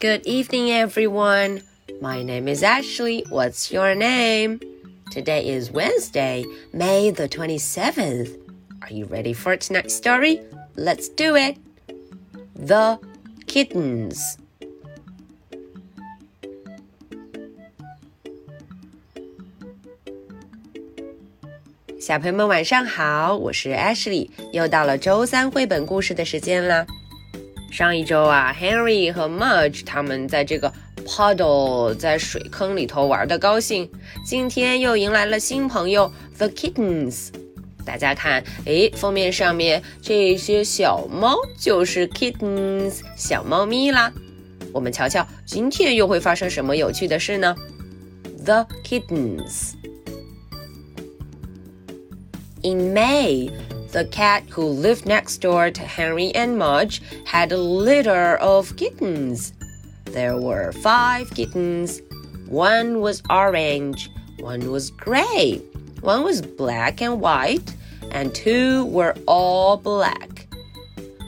Good evening, everyone. My name is Ashley. What's your name? Today is Wednesday, May the 27th. Are you ready for tonight's story? Let's do it. The Kittens. 小朋友们晚上好，我是 Ashley，又到了周三绘本故事的时间了。 上一周啊，Henry 和 Mudge 他们在这个 puddle 在水坑里头玩的高兴，今天又迎来了新朋友 The Kittens。大家看，诶，封面上面这些小猫就是 kittens 小猫咪啦。我们瞧瞧，今天又会发生什么有趣的事呢？The Kittens。In May, the cat who lived next door to Henry and Mudge had a litter of kittens. There were five kittens. One was orange, one was gray, one was black and white, and two were all black.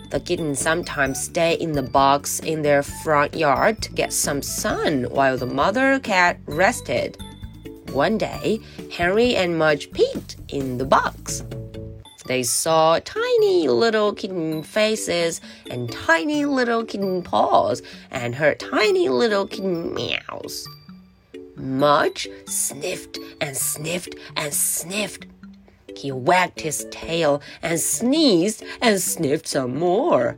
The kittens sometimes stay in the box in their front yard to get some sun while the mother cat rested. One day, Henry and Mudge peeked in the box. They saw tiny little kitten faces and tiny little kitten paws and heard tiny little kitten meows. Mudge sniffed and sniffed and sniffed. He wagged his tail and sneezed and sniffed some more.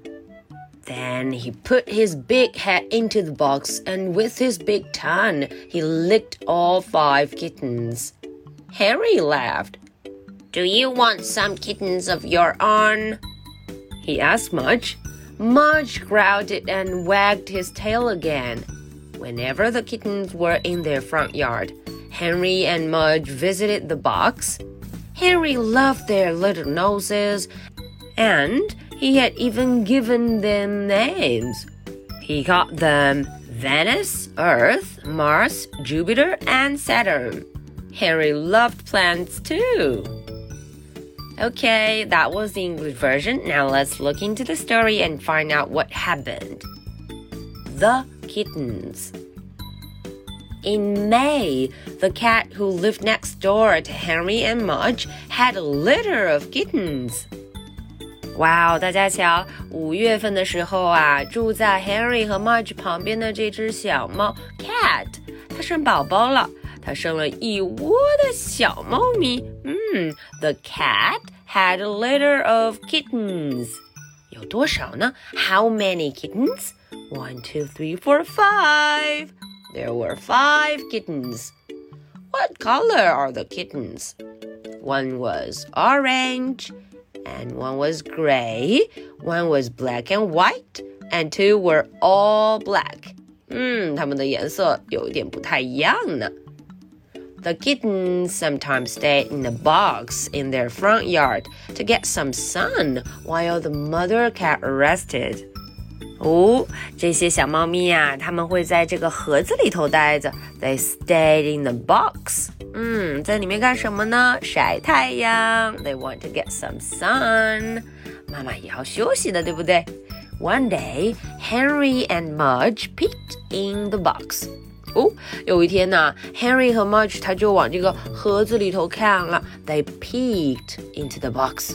Then he put his big head into the box and with his big tongue he licked all five kittens. Harry laughed. Do you want some kittens of your own? He asked Mudge. Mudge growled and wagged his tail again. Whenever the kittens were in their front yard, Henry and Mudge visited the box. Henry loved their little noses and he had even given them names. He called them Venus, Earth, Mars, Jupiter, and Saturn. Henry loved plants too. Okay, that was the English version. Now let's look into the story and find out what happened. The Kittens. In May, the cat who lived next door to Henry and Mudge had a litter of kittens. 哇哦！大家瞧，五月份的时候啊，住在 Henry 和 Mudge 旁边的这只小猫 Cat，它生宝宝了，它生了一窝的小猫咪。嗯 ，The cat had a litter of kittens。有多少呢？How many kittens? One, two, three, four, five. There were five kittens. What color are the kittens? One was orange and one was gray, one was black and white, and two were all black. 嗯，它们的颜色有一点不太一样呢。 The kittens sometimes stay in a box in their front yard to get some sun while the mother cat rested. 哦，这些小猫咪呀、啊，它们会在这个盒子里头待着。They stayed in the box. 嗯，在里面干什么呢？晒太阳。They want to get some sun. 妈妈也要休息的，对不对？One day, Henry and Mudge peeked in the box. 哦，有一天呢，Henry 和 Mudge 他就往这个盒子里头看了。They peeked into the box.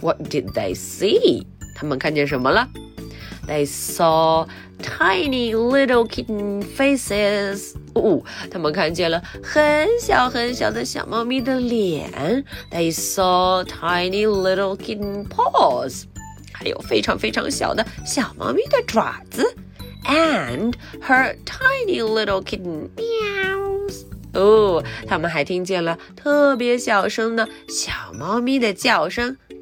What did they see? 他们看见什么了？they saw tiny little kitten faces. 哦，他们看见了很小很小的小猫咪的脸。They saw tiny little kitten paws. 还有非常非常小的小猫咪的爪子。And her tiny little kitten meows. 哦，他们还听见了特别小声的小猫咪的叫声，喵。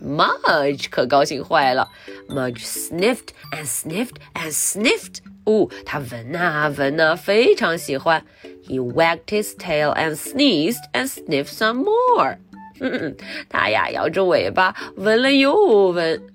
Mudge 可高兴坏了。Mudge sniffed and sniffed and sniffed。哦，他闻啊闻啊，非常喜欢。He wagged his tail and sneezed and sniffed some more。嗯，他呀摇着尾巴，闻了又闻。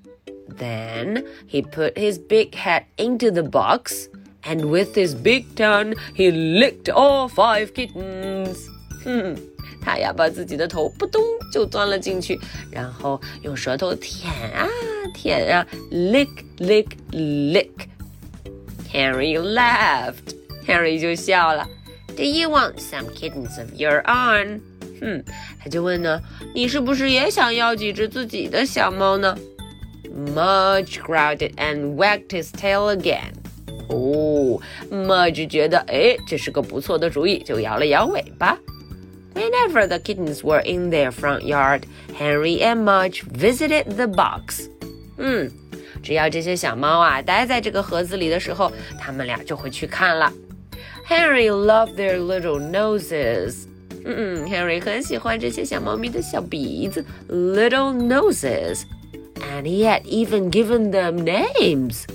Then he put his big head into the box, and with his big tongue he licked all five kittens. 嗯，他呀把自己的头扑通就钻了进去，然后用舌头舔啊舔啊，lick lick lick。Henry laughed. Henry 就笑了。Do you want some kittens of your own? 嗯，他就问呢，你是不是也想要几只自己的小猫呢 ？Mudge growled and wagged his tail again. 哦，Mudge 觉得哎，这是个不错的主意，就摇了摇尾巴。Whenever the kittens were in their front yard, Henry and Mudge visited the box. 嗯，只要这些小猫啊待在这个盒子里的时候，他们俩就会去看了。Henry loved their little noses. 嗯嗯，Henry 很喜欢这些小猫咪的小鼻子，little noses. And he had even given them names.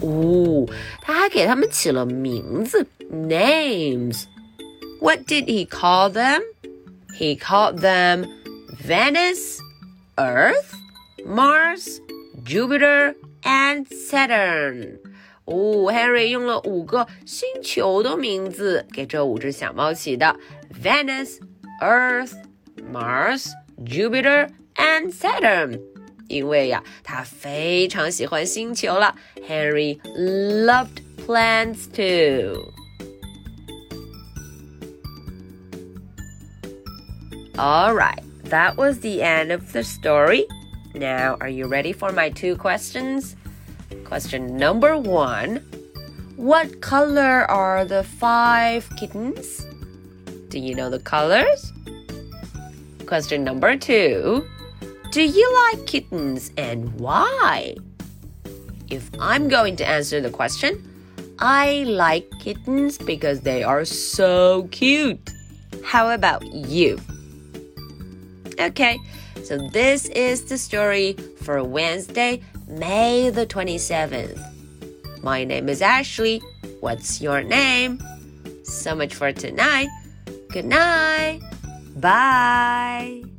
哦，他还给他们起了名字，names. What did he call them? He called them Venus, Earth, Mars, Jupiter, and Saturn. 哦，Harry 用了五个星球的名字给这五只小猫起的：Venus、Earth、Mars、Jupiter and Saturn。 因为呀，他非常喜欢星球了。Harry loved plants too. All right, that was the end of the story. Now, are you ready for my two questions? Question number one What color are the five kittens? Do you know the colors? Question number two do you like kittens and why? If I'm going to answer the question, I like kittens because they are so cute. How about you? Okay, so this is the story for Wednesday, May the 27th. My name is Ashley. What's your name? So much for tonight. Good night. Bye.